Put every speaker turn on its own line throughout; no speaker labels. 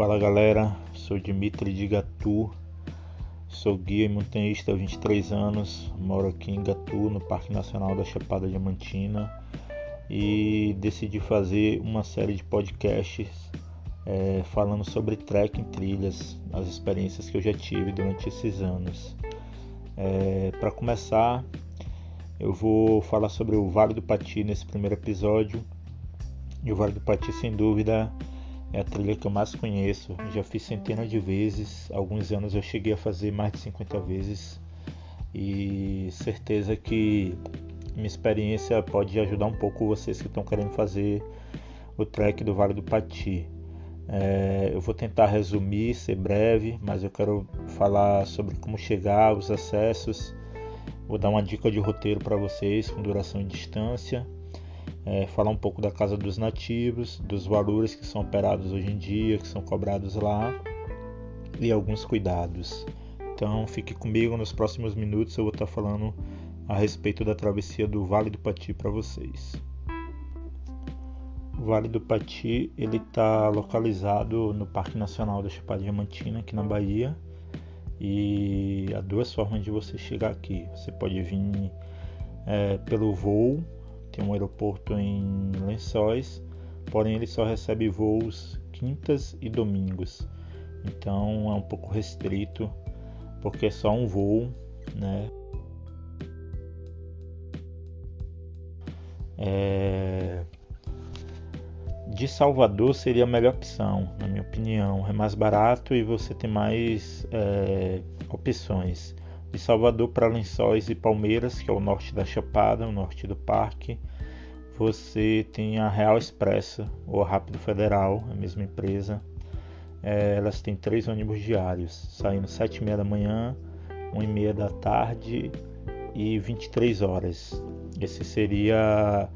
Fala galera, sou Dimitri de Gatu, sou guia e montanhista há 23 anos, moro aqui em Gatu, no Parque Nacional da Chapada Diamantina e decidi fazer uma série de podcasts é, falando sobre trekking trilhas, as experiências que eu já tive durante esses anos. É, Para começar, eu vou falar sobre o Vale do Pati nesse primeiro episódio. E o Vale do Pati, sem dúvida, é a trilha que eu mais conheço. Já fiz centenas de vezes. Alguns anos eu cheguei a fazer mais de 50 vezes. E certeza que minha experiência pode ajudar um pouco vocês que estão querendo fazer o trek do Vale do Pati. É, eu vou tentar resumir, ser breve, mas eu quero falar sobre como chegar, os acessos Vou dar uma dica de roteiro para vocês com duração e distância. É, falar um pouco da casa dos nativos, dos valores que são operados hoje em dia, que são cobrados lá e alguns cuidados. Então fique comigo nos próximos minutos, eu vou estar falando a respeito da travessia do Vale do Pati para vocês. O Vale do Pati ele está localizado no Parque Nacional da Chapada Diamantina, aqui na Bahia e há duas formas de você chegar aqui. Você pode vir é, pelo voo, um aeroporto em Lençóis, porém ele só recebe voos quintas e domingos. Então é um pouco restrito, porque é só um voo, né? É, de Salvador seria a melhor opção, na minha opinião. É mais barato e você tem mais é, opções. De Salvador para Lençóis e Palmeiras, que é o norte da Chapada, o norte do parque, você tem a Real Expressa ou a Rápido Federal, a mesma empresa. É, elas têm três ônibus diários, saindo sete e meia da manhã, uma e meia da tarde e 23 horas. Esse seria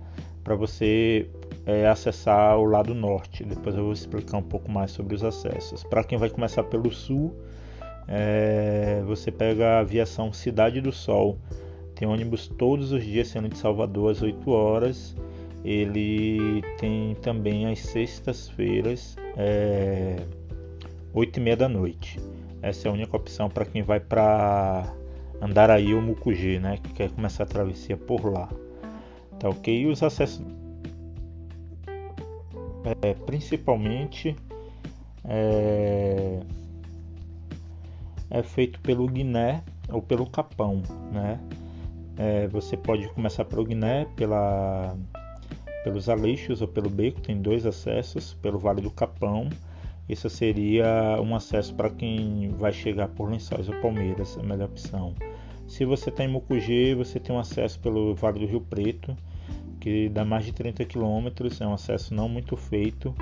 para você é, acessar o lado norte. Depois eu vou explicar um pouco mais sobre os acessos. Para quem vai começar pelo sul, é, você pega a aviação Cidade do Sol. Tem ônibus todos os dias saindo de Salvador às 8 horas. Ele tem também às sextas-feiras, é, 8 e meia da noite. Essa é a única opção para quem vai para Andaraí ou Mucugê, né, que quer começar a travessia por lá. Tá ok? E os acessos é, principalmente é, é, feito pelo Guiné ou pelo Capão, né? É, você pode começar pelo Guiné, pela, pelos Aleixos ou pelo Beco, tem dois acessos, pelo Vale do Capão. Isso seria um acesso para quem vai chegar por Lençóis ou Palmeiras, a melhor opção. Se você está em Mucugê, você tem um acesso pelo Vale do Rio Preto, que dá mais de 30 quilômetros, é um acesso não muito feito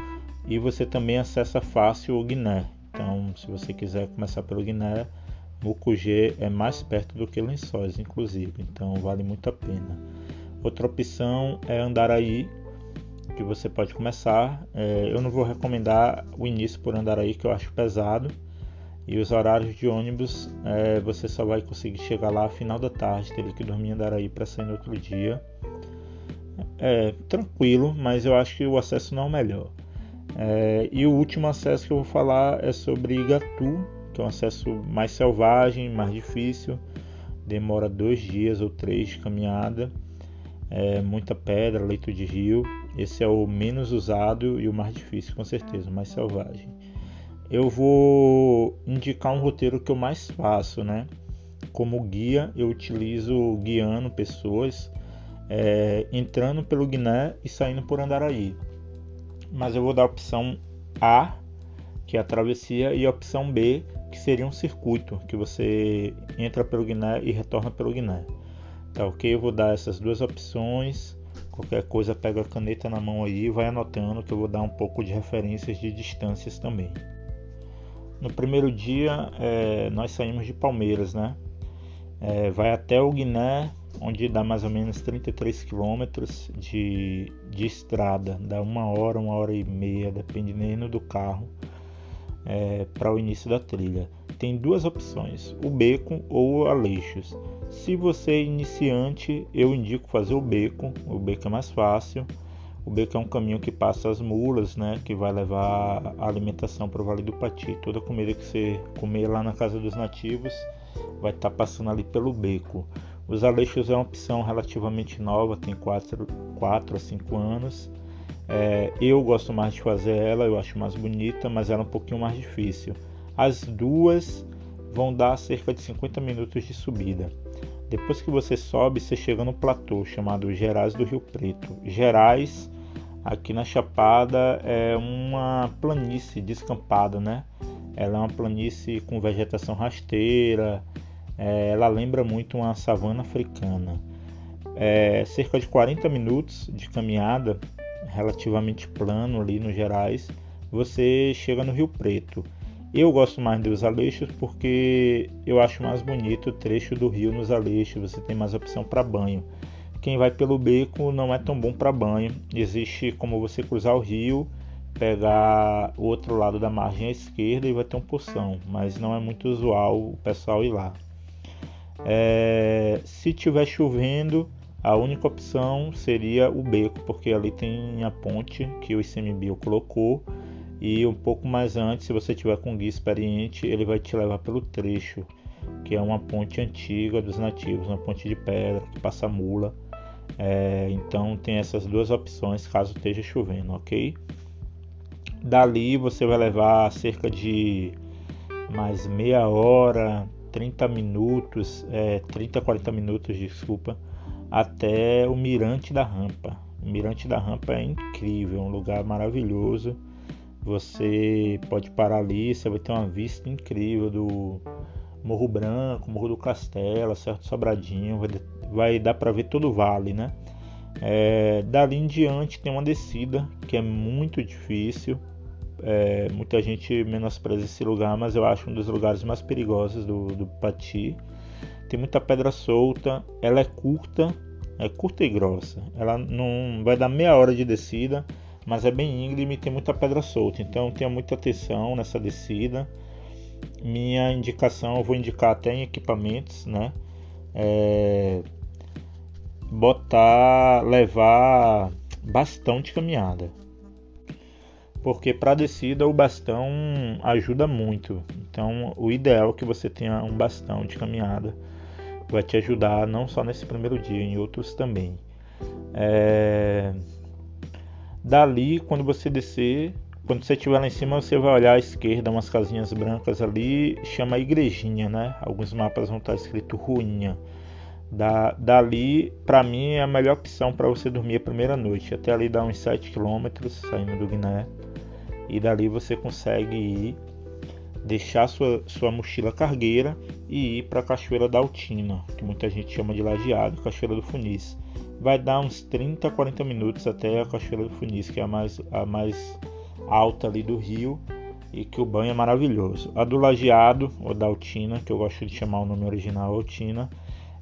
e você também acessa fácil o Guiné. Então, se você quiser começar pelo Guiné, Mucugê é mais perto do que Lençóis, inclusive, então vale muito a pena. Outra opção é Andaraí, que você pode começar. É, eu não vou recomendar o início por Andaraí, que eu acho pesado. E os horários de ônibus, é, você só vai conseguir chegar lá final da tarde, teria que dormir em Andaraí para sair no outro dia é tranquilo, mas eu acho que o acesso não é o melhor. É, e o último acesso que eu vou falar é sobre Igatu, que é um acesso mais selvagem, mais difícil, demora dois dias ou três de caminhada, é, muita pedra, leito de rio. Esse é o menos usado e o mais difícil, com certeza, o mais selvagem. Eu vou indicar um roteiro que eu mais faço, né? Como guia, eu utilizo guiando pessoas é, entrando pelo Guiné e saindo por Andaraí. Mas eu vou dar a opção A, que é a travessia, e a opção B, que seria um circuito, que você entra pelo Guiné e retorna pelo Guiné. Tá ok? Eu vou dar essas duas opções. Qualquer coisa, pega a caneta na mão aí e vai anotando que eu vou dar um pouco de referências de distâncias também. No primeiro dia, é, nós saímos de Palmeiras, né? É, vai até o Guiné onde dá mais ou menos 33 quilômetros de, de estrada, dá uma hora, uma hora e meia, dependendo do carro, é, para o início da trilha. Tem duas opções, o beco ou Aleixos. Se você é iniciante, eu indico fazer o beco, o beco é mais fácil. O beco é um caminho que passa as mulas, né? Que vai levar a alimentação para o Vale do Pati. Toda comida que você comer lá na casa dos nativos vai estar tá passando ali pelo beco. Os Aleixos é uma opção relativamente nova, tem 4, 4 a 5 anos. É, eu gosto mais de fazer ela, eu acho mais bonita, mas ela é um pouquinho mais difícil. As duas vão dar cerca de 50 minutos de subida. Depois que você sobe, você chega no platô chamado Gerais do Rio Preto. Gerais, aqui na Chapada, é uma planície descampada, né? Ela é uma planície com vegetação rasteira, é, ela lembra muito uma savana africana. É, cerca de 40 minutos de caminhada, relativamente plano ali no Gerais, você chega no Rio Preto. Eu gosto mais dos Aleixos porque eu acho mais bonito o trecho do rio nos Aleixos, você tem mais opção para banho. Quem vai pelo beco não é tão bom para banho. Existe como você cruzar o rio, pegar o outro lado da margem à esquerda e vai ter um poção, mas não é muito usual o pessoal ir lá. É, se tiver chovendo, a única opção seria o beco, porque ali tem a ponte que o ICMBio colocou. E um pouco mais antes, se você tiver com guia experiente, ele vai te levar pelo trecho, que é uma ponte antiga dos nativos, uma ponte de pedra que passa mula. É, então tem essas duas opções caso esteja chovendo, ok? Dali você vai levar cerca de mais meia hora, 30 minutos, é, 30, 40 minutos, desculpa, até o Mirante da Rampa. O Mirante da Rampa é incrível, é um lugar maravilhoso. Você pode parar ali, você vai ter uma vista incrível do Morro Branco, Morro do Castelo, Certo Sobradinho, vai, vai dar para ver todo o vale, né? É, dali em diante tem uma descida que é muito difícil, é, muita gente menospreza esse lugar, mas eu acho um dos lugares mais perigosos do, do Pati. Tem muita pedra solta, ela é curta, é curta e grossa. Ela não vai dar meia hora de descida, mas é bem íngreme e tem muita pedra solta. Então tenha muita atenção nessa descida. Minha indicação, eu vou indicar até em equipamentos, né? É, botar, levar bastão de caminhada porque para descida o bastão ajuda muito. Então, o ideal é que você tenha um bastão de caminhada, vai te ajudar não só nesse primeiro dia, em outros também. É... Dali, quando você descer, quando você estiver lá em cima, você vai olhar à esquerda, umas casinhas brancas ali, chama igrejinha, né? Alguns mapas vão estar escrito ruinha. Da, dali, para mim, é a melhor opção para você dormir a primeira noite. Até ali dá uns 7 km saindo do Guiné e dali você consegue ir deixar sua, sua mochila cargueira e ir para a Cachoeira da Altina, que muita gente chama de Lajeado, Cachoeira do Funis. Vai dar uns 30 40 minutos até a Cachoeira do Funis, que é a mais, a mais alta ali do rio e que o banho é maravilhoso. A do Lajeado, ou da Altina, que eu gosto de chamar o nome original Altina,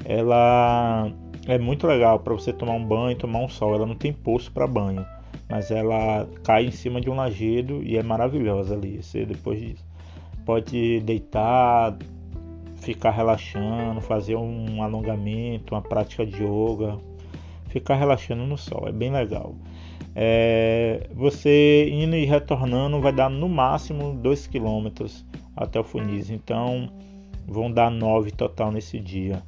ela é muito legal para você tomar um banho, tomar um sol. Ela não tem poço para banho mas ela cai em cima de um lajedo e é maravilhosa ali. Você depois pode deitar, ficar relaxando, fazer um alongamento, uma prática de yoga, ficar relaxando no sol, é bem legal. É, você indo e retornando vai dar no máximo 2 km até o Funis, então vão dar 9 total nesse dia.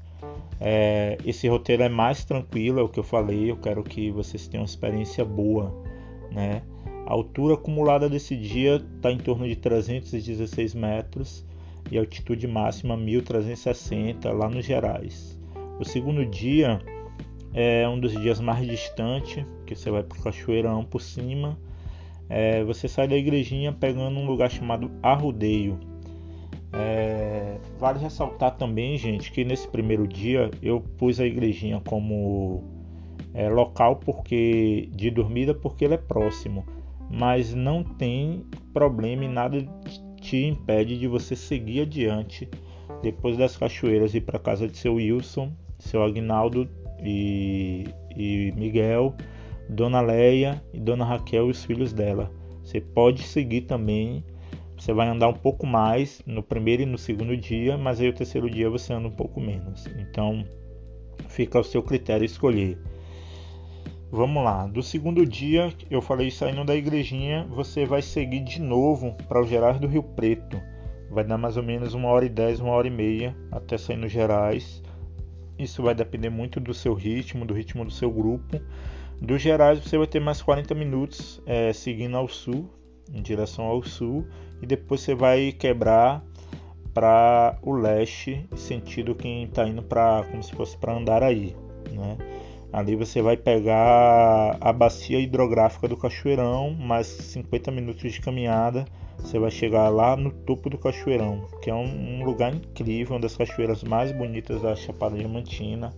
É, esse roteiro é mais tranquilo, é o que eu falei. Eu quero que vocês tenham uma experiência boa né? A altura acumulada desse dia está em torno de 316 metros e a altitude máxima 1360 lá nos Gerais. O segundo dia é um dos dias mais distantes, que você vai para o Cachoeirão por cima. É, você sai da igrejinha pegando um lugar chamado Arrudeio. É, vale ressaltar também, gente, que nesse primeiro dia eu pus a igrejinha como é, local porque de dormida porque ele é próximo, mas não tem problema e nada te impede de você seguir adiante depois das cachoeiras ir para casa de seu Wilson, seu Agnaldo e, e Miguel, Dona Leia e Dona Raquel e os filhos dela. Você pode seguir também. Você vai andar um pouco mais no primeiro e no segundo dia, mas aí o terceiro dia você anda um pouco menos. Então fica ao seu critério escolher. Vamos lá, do segundo dia, eu falei saindo da igrejinha, você vai seguir de novo para os Gerais do Rio Preto. Vai dar mais ou menos uma hora e dez, uma hora e meia até sair nos Gerais. Isso vai depender muito do seu ritmo, do ritmo do seu grupo. Dos Gerais você vai ter mais 40 minutos é, seguindo ao sul, em direção ao sul, e depois você vai quebrar para o leste, sentido quem está indo para como se fosse para Andaraí, né? Ali você vai pegar a bacia hidrográfica do Cachoeirão, mais 50 minutos de caminhada, você vai chegar lá no topo do Cachoeirão, que é um, lugar incrível, uma das cachoeiras mais bonitas da Chapada Diamantina.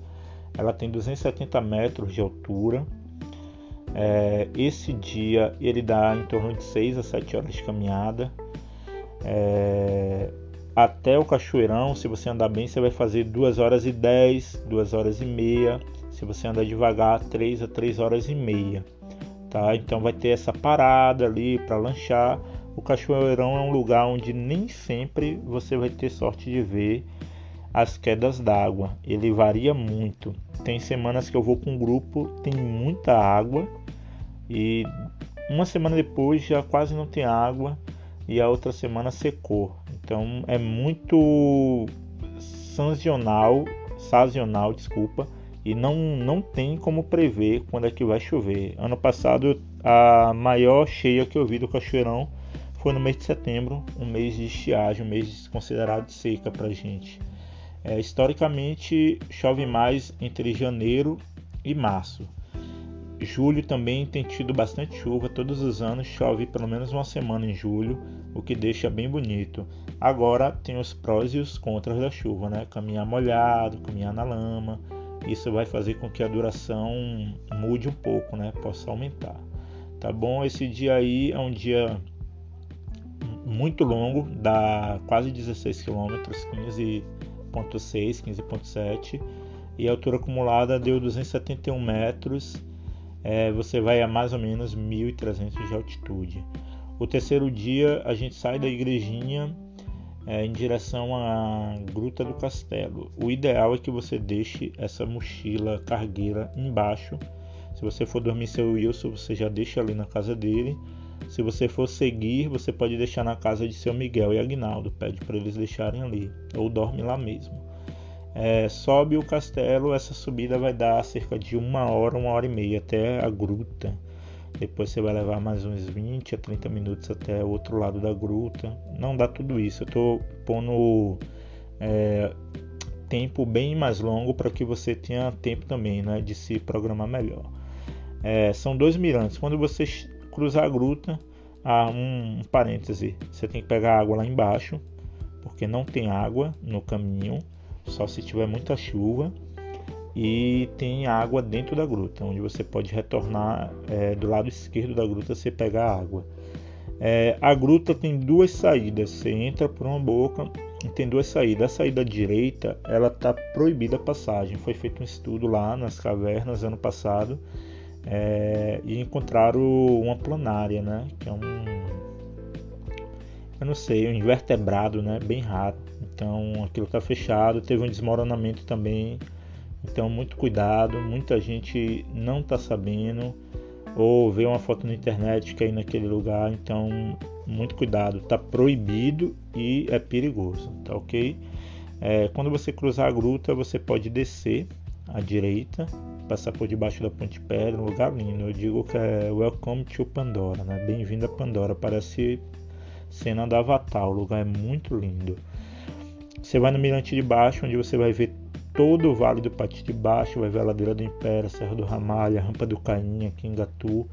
Ela tem 270 metros de altura. É, esse dia ele dá em torno de 6 a 7 horas de caminhada. É, até o Cachoeirão, se você andar bem, você vai fazer 2 horas e 10, 2 horas e meia se você andar devagar, 3 a 3 horas e meia. Tá? Então vai ter essa parada ali para lanchar. O Cachoeirão é um lugar onde nem sempre você vai ter sorte de ver as quedas d'água. Ele varia muito. Tem semanas que eu vou com um grupo, tem muita água e uma semana depois já quase não tem água e a outra semana secou. Então é muito sazonal, sazonal, desculpa, e não, não tem como prever quando é que vai chover. Ano passado, a maior cheia que eu vi do Cachoeirão foi no mês de setembro, um mês de estiagem, um mês considerado seca para gente. É, historicamente, chove mais entre janeiro e março. Julho também tem tido bastante chuva, todos os anos chove pelo menos uma semana em julho, o que deixa bem bonito. Agora tem os prós e os contras da chuva, né? Caminhar molhado, caminhar na lama, isso vai fazer com que a duração mude um pouco, né? Possa aumentar. Tá bom? Esse dia aí é um dia muito longo, dá quase 16 km, 15.6, 15.7 e a altura acumulada deu 271 metros. É, você vai a mais ou menos 1.300 de altitude. O terceiro dia a gente sai da igrejinha é, em direção à Gruta do Castelo. O ideal é que você deixe essa mochila cargueira embaixo. Se você for dormir seu Wilson, você já deixa ali na casa dele. Se você for seguir, você pode deixar na casa de seu Miguel e Agnaldo. Pede para eles deixarem ali ou dorme lá mesmo. É, sobe o castelo, essa subida vai dar cerca de uma hora, uma hora e meia até a gruta. Depois você vai levar mais uns 20 a 30 minutos até o outro lado da gruta. Não dá tudo isso. Eu estou pondo é, tempo bem mais longo para que você tenha tempo também né, de se programar melhor. É, são dois mirantes. Quando você cruzar a gruta, há um, um parêntese. Você tem que pegar água lá embaixo, porque não tem água no caminho, só se tiver muita chuva e tem água dentro da gruta, onde você pode retornar é, do lado esquerdo da gruta você pegar água. É, a gruta tem duas saídas, você entra por uma boca e tem duas saídas. A saída direita ela está proibida a passagem. Foi feito um estudo lá nas cavernas ano passado é, e encontraram uma planária, né? Que é um, eu não sei, um invertebrado, né? Bem raro. Então aquilo está fechado. Teve um desmoronamento também então, muito cuidado. Muita gente não está sabendo ou vê uma foto na internet que é naquele lugar. Então, muito cuidado. Está proibido e é perigoso, tá ok? É, quando você cruzar a gruta, você pode descer à direita, passar por debaixo da Ponte Pedra, um lugar lindo. Eu digo que é Welcome to Pandora, né? Bem-vindo a Pandora. Parece cena da Avatar. O lugar é muito lindo. Você vai no Mirante de Baixo, onde você vai ver todo o Vale do Pati de Baixo, vai ver a Ladeira do Império, Serra do Ramalho, a Rampa do Cainha, Quingatu.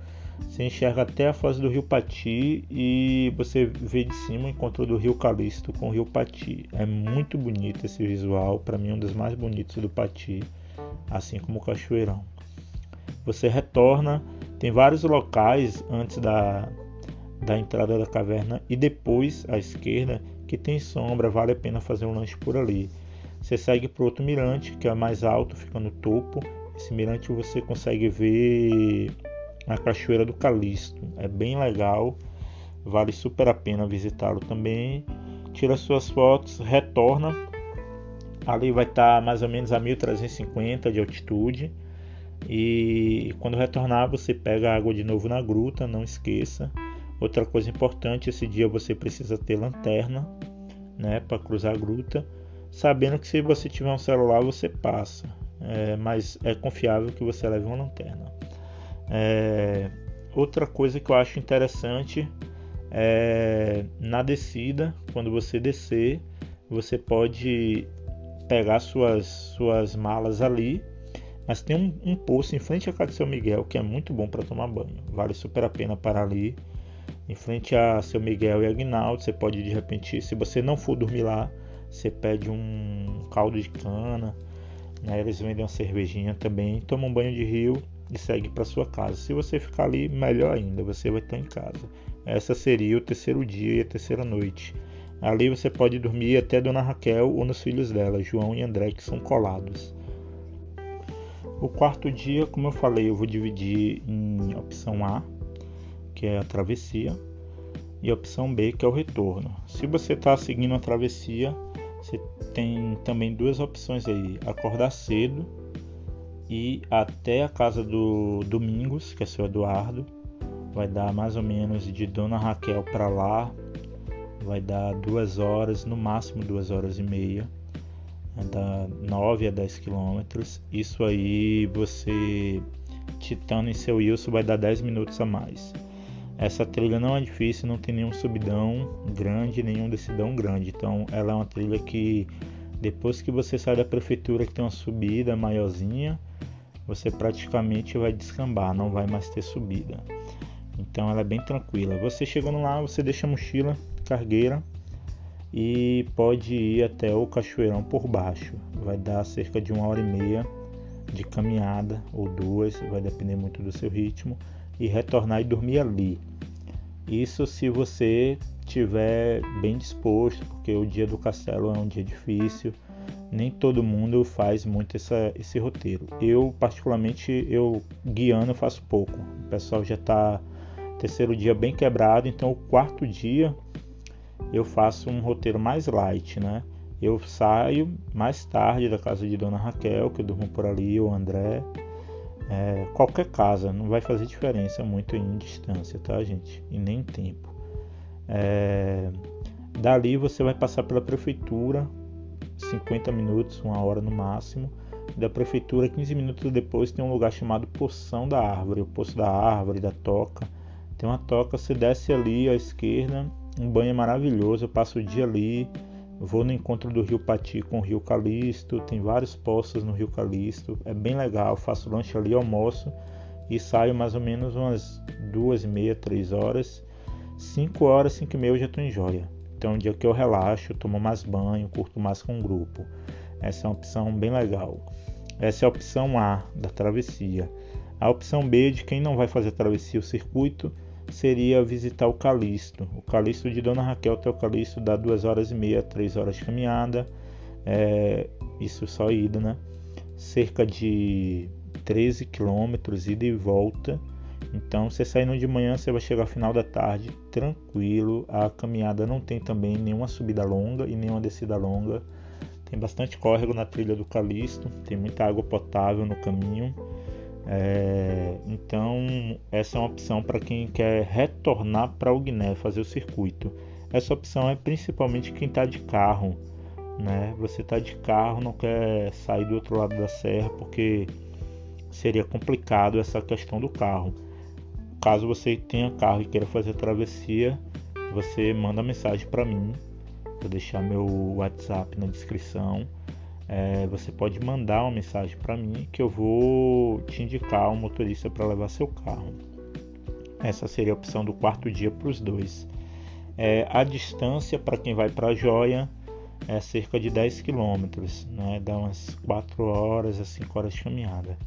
Você enxerga até a foz do Rio Pati e você vê de cima o encontro do Rio Calixto com o Rio Pati. É muito bonito esse visual, para mim é um dos mais bonitos do Pati, assim como o Cachoeirão. Você retorna, tem vários locais antes da, da entrada da caverna e depois à esquerda que tem sombra, vale a pena fazer um lanche por ali. Você segue para outro mirante, que é mais alto, fica no topo. Esse mirante você consegue ver a Cachoeira do Calixto. É bem legal, vale super a pena visitá-lo também. Tira suas fotos, retorna. Ali vai estar mais ou menos a 1350 de altitude. E quando retornar, você pega a água de novo na gruta, não esqueça. Outra coisa importante, esse dia você precisa ter lanterna, né, para cruzar a gruta, sabendo que se você tiver um celular você passa, é, mas é confiável que você leve uma lanterna. É, outra coisa que eu acho interessante é na descida, quando você descer, você pode pegar suas, suas malas ali, mas tem um, um poço em frente à casa de São Miguel que é muito bom para tomar banho. Vale super a pena parar ali. Em frente a São Miguel e Aguinaldo, você pode de repente, se você não for dormir lá, você pede um caldo de cana, né? eles vendem uma cervejinha também, toma um banho de rio e segue para sua casa. Se você ficar ali, melhor ainda, você vai estar em casa. Essa seria o terceiro dia e a terceira noite. Ali você pode dormir até Dona Raquel ou nos filhos dela, João e André, que são colados. O quarto dia, como eu falei, eu vou dividir em opção A, que é a travessia, e opção B, que é o retorno. Se você está seguindo a travessia, você tem também duas opções aí: acordar cedo e até a casa do Domingos, que é seu Eduardo. Vai dar mais ou menos de Dona Raquel para lá, vai dar duas horas, no máximo duas horas e meia, dá 9 a 10 quilômetros. Isso aí você titando em seu Wilson vai dar 10 minutos a mais. Essa trilha não é difícil, não tem nenhum subidão grande, nenhum decidão grande. Então ela é uma trilha que depois que você sai da prefeitura que tem uma subida maiorzinha, você praticamente vai descambar, não vai mais ter subida. Então ela é bem tranquila. Você chegando lá, você deixa a mochila cargueira e pode ir até o cachoeirão por baixo. Vai dar cerca de uma hora e meia de caminhada ou duas, vai depender muito do seu ritmo, e retornar e dormir ali. Isso se você estiver bem disposto, porque o dia do castelo é um dia difícil. Nem todo mundo faz muito essa, esse roteiro. Eu, particularmente, eu guiando faço pouco. O pessoal já está terceiro dia bem quebrado, então o quarto dia eu faço um roteiro mais light, né? Eu saio mais tarde da casa de Dona Raquel, que eu durmo por ali, ou André. É, qualquer casa, não vai fazer diferença muito em distância, tá, gente? E nem em tempo. É, dali você vai passar pela prefeitura, 50 minutos, uma hora no máximo. Da prefeitura, 15 minutos depois, tem um lugar chamado Poção da Árvore, o Poço da Árvore, da Toca. Tem uma toca, você desce ali à esquerda, um banho maravilhoso. Eu passo o dia ali, vou no encontro do Rio Pati com o Rio Calixto. Tem vários poços no Rio Calixto, é bem legal. Faço lanche ali, almoço e saio mais ou menos umas duas e meia, três horas. Cinco horas, cinco e meia eu já estou em Joia. Então, é um dia que eu relaxo, tomo mais banho, curto mais com o grupo. Essa é uma opção bem legal. Essa é a opção A da travessia. A opção B de quem não vai fazer a travessia o circuito seria visitar o Calisto. O Calisto de Dona Raquel até o Calisto dá duas horas e meia, três horas de caminhada. É, isso só ida, né? Cerca de 13 quilômetros ida e volta. Então, você saindo de manhã, você vai chegar ao final da tarde tranquilo. A caminhada não tem também nenhuma subida longa e nenhuma descida longa. Tem bastante córrego na trilha do Calisto, tem muita água potável no caminho. É, então, essa é uma opção para quem quer retornar para o Guiné, fazer o circuito. Essa opção é principalmente quem está de carro. Né? Você está de carro, não quer sair do outro lado da serra porque seria complicado essa questão do carro. Caso você tenha carro e queira fazer travessia, você manda mensagem para mim. Vou deixar meu WhatsApp na descrição é, você pode mandar uma mensagem para mim que eu vou te indicar um motorista para levar seu carro. Essa seria a opção do quarto dia para os dois. É, a distância para quem vai para a Joia é cerca de 10 quilômetros, né? dá umas 4 horas a 5 horas de caminhada.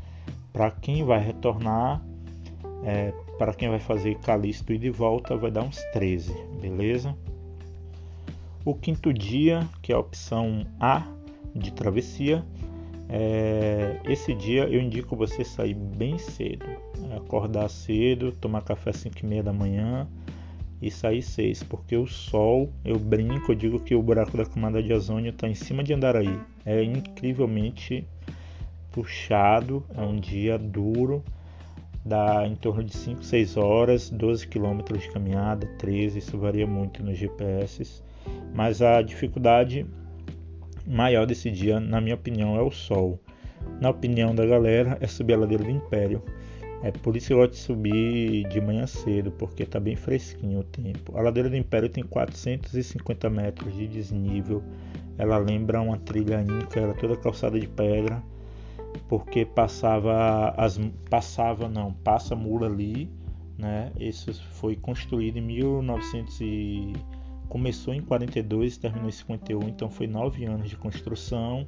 Para quem vai retornar, é, para quem vai fazer Calisto e de volta, vai dar uns 13, beleza? O quinto dia, que é a opção A, de travessia. É, esse dia eu indico você sair bem cedo, acordar cedo, tomar café às 5 e meia da manhã e sair 6, porque o sol, eu brinco, eu digo que o buraco da camada de ozônio está em cima de Andaraí, é incrivelmente puxado, é um dia duro, dá em torno de 5, 6 horas, 12 quilômetros de caminhada, 13, isso varia muito nos GPS, mas a dificuldade maior desse dia, na minha opinião, é o sol. Na opinião da galera, é subir a ladeira do Império. É por isso que eu gosto de subir de manhã cedo, porque tá bem fresquinho o tempo. A ladeira do Império tem 450 metros de desnível. Ela lembra uma trilha inca, ela toda calçada de pedra, porque passava as passava não, passa mula ali, né? Isso foi construído em 1900 e começou em 42 terminou em 51, então foi nove anos de construção.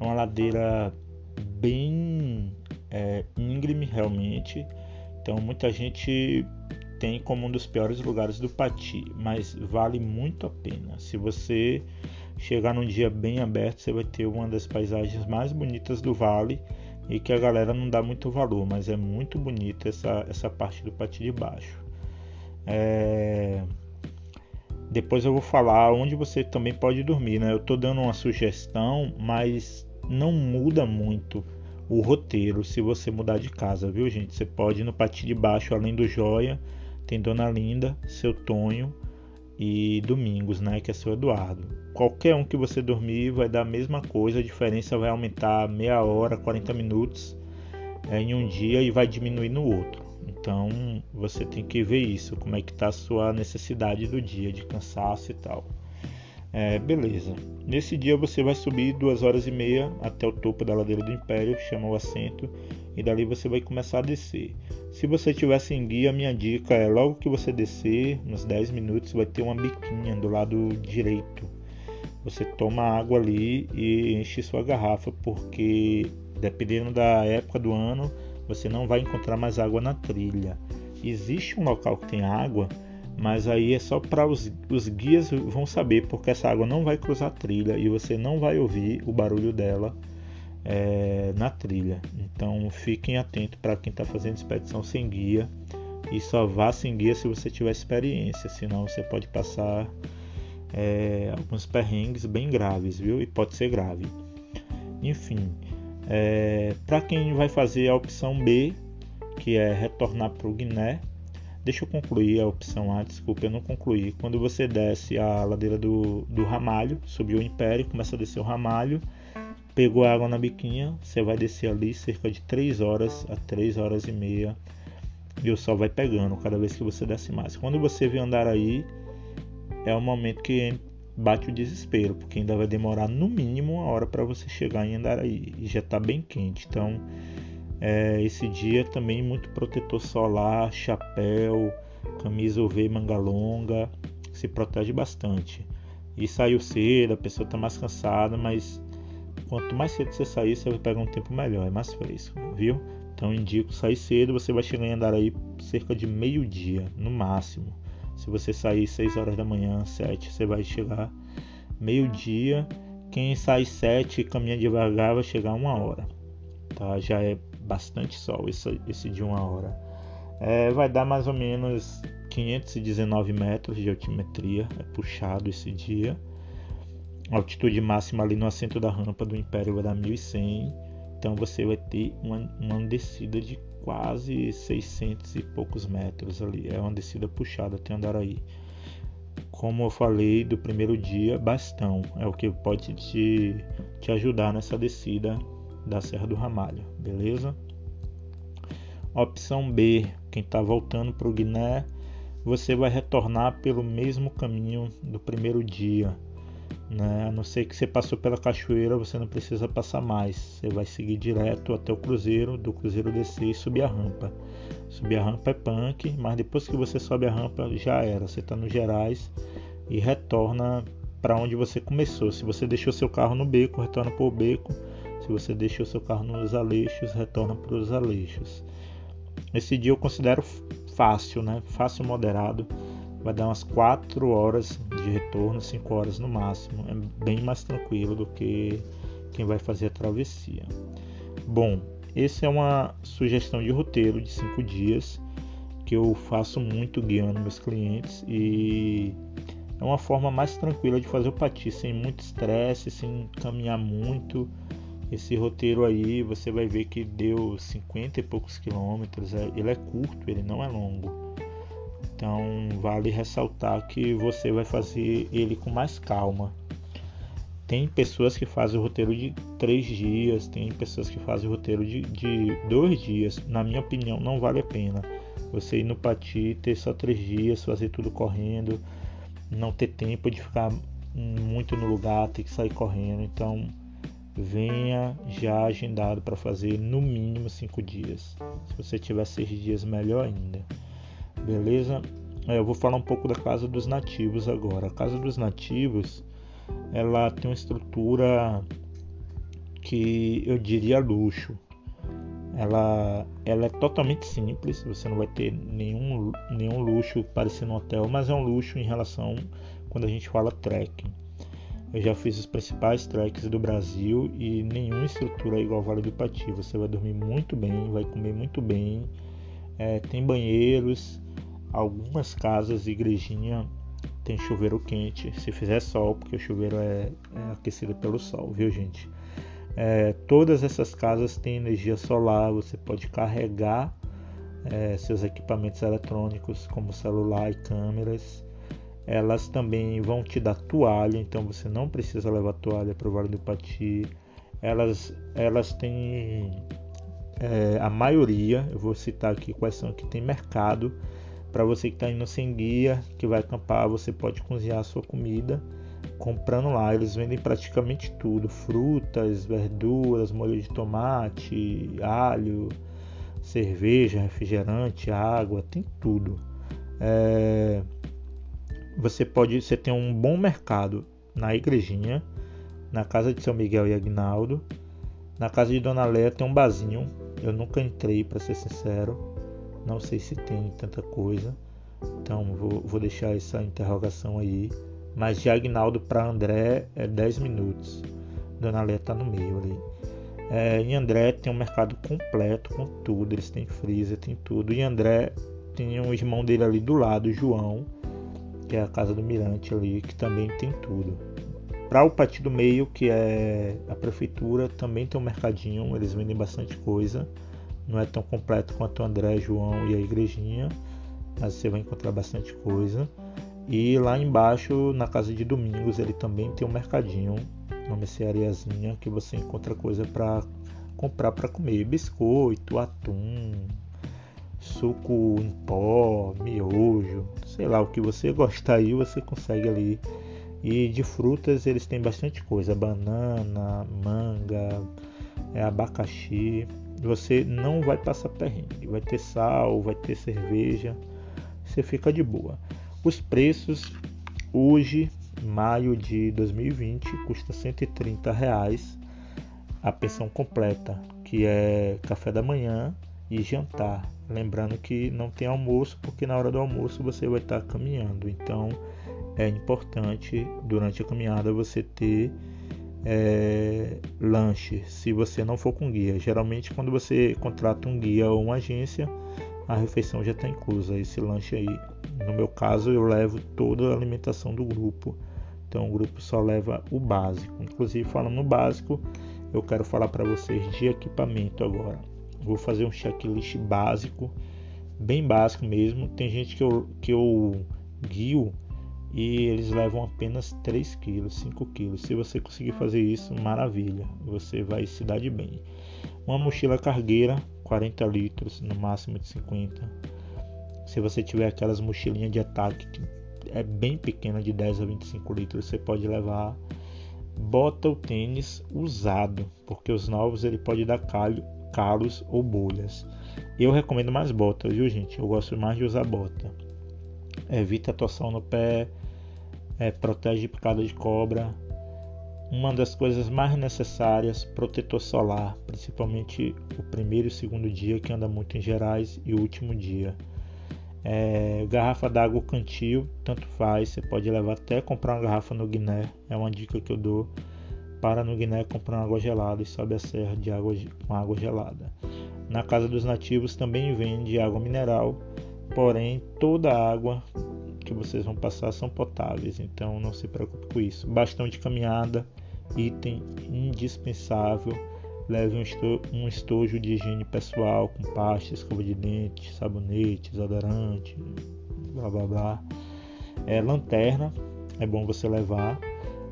É uma ladeira bem é, íngreme realmente. Então muita gente tem como um dos piores lugares do Pati, mas vale muito a pena. Se você chegar num dia bem aberto, você vai ter uma das paisagens mais bonitas do vale e que a galera não dá muito valor, mas é muito bonita essa, essa parte do Pati de baixo. É... Depois eu vou falar onde você também pode dormir, né? Eu estou dando uma sugestão, mas não muda muito o roteiro se você mudar de casa, viu, gente? Você pode ir no Pati de Baixo, além do Joia, tem Dona Linda, seu Tonho e Domingos, né? Que é seu Eduardo. Qualquer um que você dormir vai dar a mesma coisa, a diferença vai aumentar meia hora, 40 minutos é, em um dia e vai diminuir no outro. Então você tem que ver isso, como é que está a sua necessidade do dia de cansaço e tal. É, beleza. Nesse dia você vai subir duas horas e meia até o topo da ladeira do Império, chama o assento, e dali você vai começar a descer. Se você tiver sem guia, minha dica é logo que você descer, uns 10 minutos, vai ter uma biquinha do lado direito. Você toma água ali e enche sua garrafa, porque dependendo da época do ano, você não vai encontrar mais água na trilha. Existe um local que tem água mas aí é só para os, os guias vão saber, porque essa água não vai cruzar a trilha e você não vai ouvir o barulho dela é, na trilha. Então fiquem atentos para quem está fazendo expedição sem guia e só vá sem guia se você tiver experiência, senão você pode passar é, alguns perrengues bem graves, viu? E pode ser grave. Enfim, é, para quem vai fazer a opção B, que é retornar para o Guiné, Deixa eu concluir a opção A, desculpa, eu não concluí. Quando você desce a ladeira do, do ramalho, subiu o Império, começa a descer o ramalho, pegou água na biquinha, você vai descer ali cerca de 3 horas a 3 horas e meia e o sol vai pegando cada vez que você desce mais. Quando você vê andar aí, é o momento que bate o desespero, porque ainda vai demorar no mínimo uma hora para você chegar em Andaraí e já está bem quente. Então, é, esse dia também muito protetor solar, chapéu, camisa UV manga longa, se protege bastante. E saiu cedo, a pessoa está mais cansada, mas quanto mais cedo você sair, você vai pegar um tempo melhor, é mais fresco, viu? Então indico sair cedo, você vai chegar em Andaraí cerca de meio-dia, no máximo. Se você sair 6 horas da manhã, 7, você vai chegar meio-dia. Quem sai 7 e caminha devagar vai chegar uma hora. Tá? Já é bastante sol esse, esse de uma hora. É, vai dar mais ou menos 519 metros de altimetria, é puxado esse dia. A altitude máxima ali no assento da rampa do Império vai dar 1100, então você vai ter uma, uma descida de quase 600 e poucos metros ali. É uma descida puxada até Andaraí. Como eu falei do primeiro dia, bastão é o que pode te, te ajudar nessa descida da Serra do Ramalho, beleza? Opção B, quem está voltando para o Guiné, você vai retornar pelo mesmo caminho do primeiro dia. Né? A não ser que você passou pela cachoeira, você não precisa passar mais. Você vai seguir direto até o cruzeiro, do cruzeiro descer e subir a rampa. Subir a rampa é punk, mas depois que você sobe a rampa já era. Você está no Gerais e retorna para onde você começou. Se você deixou seu carro no beco, retorna para o beco se você deixou seu carro nos Aleixos, retorna para os Aleixos. Esse dia eu considero fácil, né? Fácil moderado. Vai dar umas 4 horas de retorno, 5 horas no máximo. É bem mais tranquilo do que quem vai fazer a travessia. Bom, esse é uma sugestão de roteiro de 5 dias que eu faço muito guiando meus clientes e é uma forma mais tranquila de fazer o pati sem muito estresse, sem caminhar muito Esse roteiro aí você vai ver que deu 50 e poucos quilômetros. É, ele é curto, ele não é longo. Então vale ressaltar que você vai fazer ele com mais calma. Tem pessoas que fazem o roteiro de três dias, tem pessoas que fazem o roteiro de, de dois dias. Na minha opinião, não vale a pena. Você ir no Pati, ter só três dias, fazer tudo correndo, não ter tempo de ficar muito no lugar, ter que sair correndo. Então venha já agendado para fazer no mínimo cinco dias. Se você tiver seis dias, melhor ainda. Beleza? É, eu vou falar um pouco da casa dos nativos agora. A casa dos nativos, ela tem uma estrutura que eu diria luxo. Ela, ela é totalmente simples, você não vai ter nenhum, nenhum luxo parecendo um hotel, mas é um luxo em relação quando a gente fala trekking. Eu já fiz os principais treks do Brasil e nenhuma estrutura é igual ao Vale do Pati. Você vai dormir muito bem, vai comer muito bem, é, tem banheiros, algumas casas, igrejinha tem chuveiro quente, se fizer sol, porque o chuveiro é, é aquecido pelo sol, viu gente? É, todas essas casas têm energia solar, você pode carregar é, seus equipamentos eletrônicos como celular e câmeras elas também vão te dar toalha, então você não precisa levar toalha para o Vale do Pati. Elas, elas têm é, a maioria, eu vou citar aqui quais são que tem mercado. Para você que está indo sem guia, que vai acampar, você pode cozinhar a sua comida comprando lá. Eles vendem praticamente tudo: frutas, verduras, molho de tomate, alho, cerveja, refrigerante, água, tem tudo. É, você pode você tem um bom mercado na igrejinha, na casa de São Miguel e Agnaldo. Na casa de Dona Leia tem um barzinho. Eu nunca entrei, para ser sincero. Não sei se tem tanta coisa. Então vou, vou deixar essa interrogação aí. Mas de Agnaldo para André é 10 minutos. Dona Leia tá no meio ali. É, em André tem um mercado completo com tudo. Eles têm freezer, tem tudo. E André tem um irmão dele ali do lado, João que é a Casa do Mirante ali, que também tem tudo. Para o Pati do Meio, que é a prefeitura, também tem um mercadinho, eles vendem bastante coisa. Não é tão completo quanto o André, João e a Igrejinha, mas você vai encontrar bastante coisa. E lá embaixo, na Casa de Domingos, ele também tem um mercadinho, uma merceariazinha, que você encontra coisa para comprar para comer, biscoito, atum, suco em pó, miojo, sei lá, o que você gostar aí você consegue ali. E de frutas eles têm bastante coisa, banana, manga, é, abacaxi. Você não vai passar perrengue, vai ter sal, vai ter cerveja, você fica de boa. Os preços hoje, maio de 2020, custa 130 reais a pensão completa, que é café da manhã e jantar Lembrando que não tem almoço, porque na hora do almoço você vai estar caminhando. Então é importante durante a caminhada você ter é, lanche, se você não for com guia. Geralmente, quando você contrata um guia ou uma agência, a refeição já está inclusa. Esse lanche aí, no meu caso, eu levo toda a alimentação do grupo. Então, o grupo só leva o básico. Inclusive, falando no básico, eu quero falar para vocês de equipamento agora. Vou fazer um checklist básico, bem básico mesmo. Tem gente que eu, que eu guio e eles levam apenas 3 kg, 5 kg. Se você conseguir fazer isso, maravilha, você vai se dar de bem. Uma mochila cargueira, 40 litros, no máximo de 50. Se você tiver aquelas mochilinhas de ataque que é bem pequena, de 10 a 25 litros, você pode levar. Bota o tênis usado, porque os novos ele pode dar calho calos ou bolhas. Eu recomendo mais bota, viu gente? Eu gosto mais de usar bota. Evita a torção no pé, é, protege picada de cobra. Uma das coisas mais necessárias, protetor solar, principalmente o primeiro e segundo dia, que anda muito em gerais, e o último dia. É, garrafa d'água cantil, tanto faz, você pode levar até comprar uma garrafa no Guiné, é uma dica que eu dou para no Guiné comprar água gelada e sobe a serra de água com água gelada. Na casa dos nativos também vende água mineral, porém toda a água que vocês vão passar são potáveis, então não se preocupe com isso. Bastão de caminhada, item indispensável. Leve um, esto um estojo de higiene pessoal com pasta, escova de dente, sabonete, desodorante, blá blá blá. É, lanterna, é bom você levar.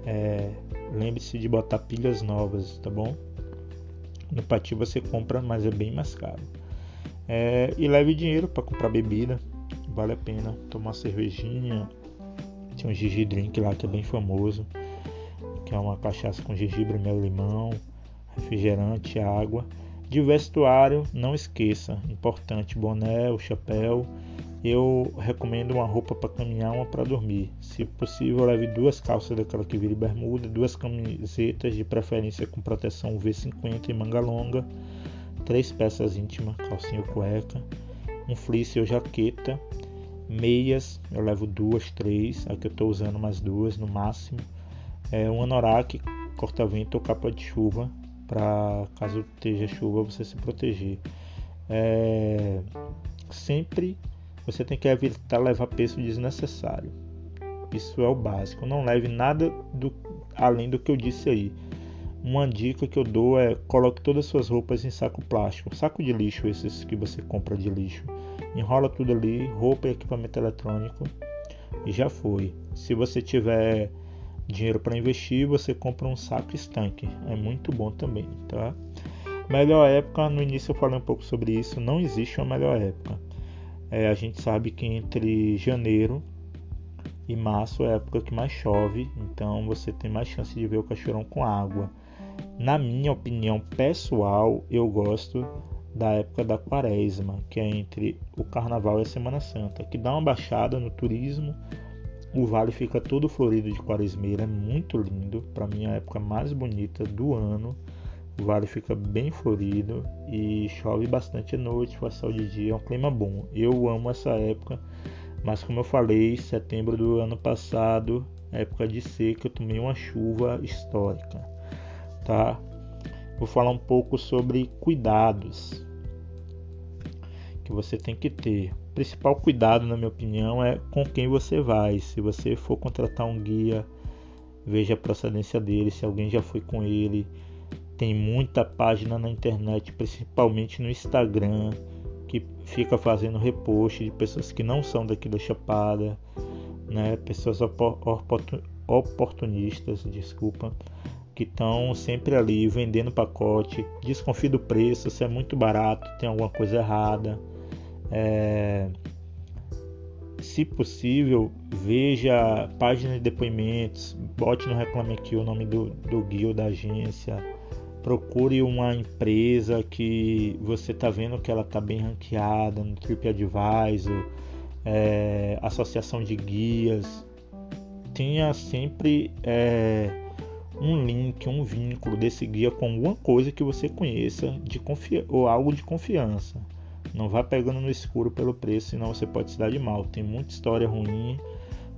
É, Lembre-se de botar pilhas novas, tá bom? No Pati você compra, mas é bem mais caro. É, e leve dinheiro para comprar bebida, vale a pena tomar cervejinha. Tem um Gigi Drink lá que é bem famoso, que é uma cachaça com gengibre, mel, limão, refrigerante, água. De vestuário, não esqueça, importante, boné, o chapéu. Eu recomendo uma roupa para caminhar, uma para dormir. Se possível, leve duas calças daquela que vira bermuda, duas camisetas de preferência com proteção V50 e manga longa, três peças íntimas, calcinha ou cueca, um fleece ou jaqueta, meias, eu levo duas, três, aqui eu estou usando mais duas no máximo, é, um anorak, corta-vento ou capa de chuva, para caso esteja chuva você se proteger. É, sempre você tem que evitar levar peso desnecessário. Isso é o básico. Não leve nada do, além do que eu disse aí. Uma dica que eu dou é coloque todas as suas roupas em saco plástico, saco de lixo, esses que você compra de lixo. Enrola tudo ali, roupa e equipamento eletrônico e já foi. Se você tiver dinheiro para investir, você compra um saco estanque. É muito bom também, tá? Melhor época, no início eu falei um pouco sobre isso, não existe uma melhor época. É, a gente sabe que entre janeiro e março é a época que mais chove, então você tem mais chance de ver o cachorrão com água. Na minha opinião pessoal, eu gosto da época da quaresma, que é entre o carnaval e a Semana Santa, que dá uma baixada no turismo, o vale fica todo florido de quaresmeira, é muito lindo. Para mim, é a época mais bonita do ano. O vale fica bem florido e chove bastante à noite, faz sol de dia, é um clima bom. Eu amo essa época, mas como eu falei, setembro do ano passado, época de seca, eu tomei uma chuva histórica, tá? Vou falar um pouco sobre cuidados que você tem que ter principal cuidado, na minha opinião, é com quem você vai. Se você for contratar um guia, veja a procedência dele, se alguém já foi com ele. Tem muita página na internet, principalmente no Instagram, que fica fazendo repost de pessoas que não são daqui da Chapada, né? Pessoas oportunistas, desculpa, que estão sempre ali vendendo pacote. Desconfie do preço, se é muito barato, tem alguma coisa errada. É, se possível, veja página de depoimentos, bote no Reclame Aqui o nome do, do guia da agência, procure uma empresa que você está vendo que ela está bem ranqueada no TripAdvisor, é, associação de guias, tenha sempre é, um link, um vínculo desse guia com alguma coisa que você conheça de ou algo de confiança. Não vá pegando no escuro pelo preço, senão você pode se dar de mal. Tem muita história ruim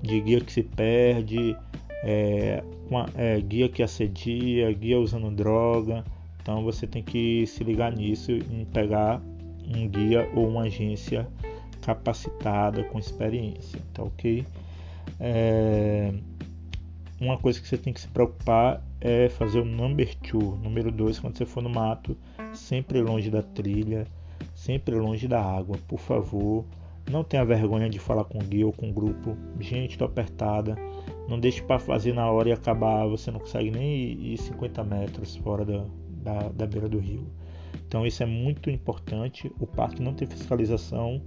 de guia que se perde, é, uma, é, guia que assedia, guia usando droga. Então você tem que se ligar nisso em pegar um guia ou uma agência capacitada com experiência, tá ok? É, uma coisa que você tem que se preocupar é fazer o number two, número dois, quando você for no mato, sempre longe da trilha sempre longe da água, por favor. Não tenha vergonha de falar com o guia ou com o grupo. Gente, estou apertada. Não deixe para fazer na hora e acabar. Você não consegue nem ir 50 metros fora da, da, da beira do rio. Então isso é muito importante. O parque não tem fiscalização.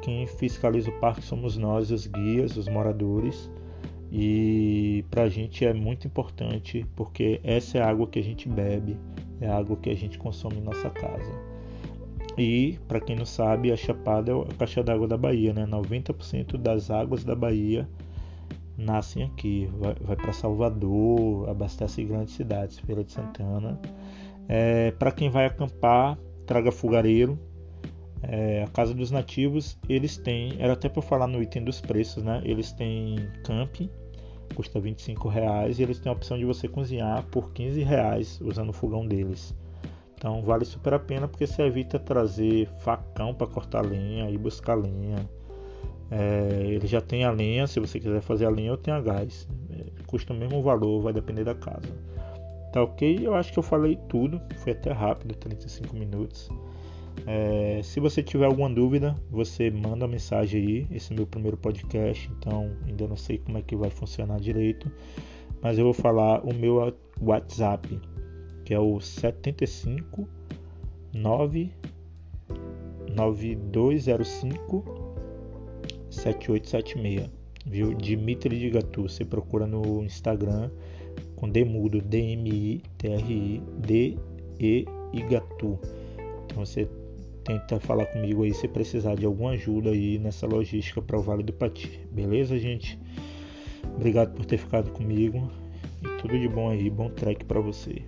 Quem fiscaliza o parque somos nós, os guias, os moradores. E para a gente é muito importante porque essa é a água que a gente bebe, é a água que a gente consome em nossa casa. E, para quem não sabe, a Chapada é a caixa d'água da Bahia, né? 90% das águas da Bahia nascem aqui. Vai, vai para Salvador, abastece grandes cidades, Feira de Santana. É, para quem vai acampar, traga fogareiro. É, a Casa dos Nativos, eles têm, era até para falar no item dos preços, né? Eles têm camping, custa 25 reais, e eles têm a opção de você cozinhar por 15 reais usando o fogão deles. Então vale super a pena porque você evita trazer facão para cortar lenha e buscar lenha. É, ele já tem a lenha, se você quiser fazer a lenha, eu tenho a gás. É, custa o mesmo valor, vai depender da casa. Tá ok? Eu acho que eu falei tudo. Foi até rápido, 35 minutos. É, se você tiver alguma dúvida, você manda uma mensagem aí. Esse é meu primeiro podcast, então ainda não sei como é que vai funcionar direito. Mas eu vou falar o meu WhatsApp, que é o 75 9 9205 7876. Viu? Dimitri de Gatu. Você procura no Instagram com Demudo, D-M-I-T-R-I, D-E Gatu. Então você tenta falar comigo aí se precisar de alguma ajuda aí nessa logística para o Vale do Pati. Beleza, gente? Obrigado por ter ficado comigo e tudo de bom aí, bom track para você.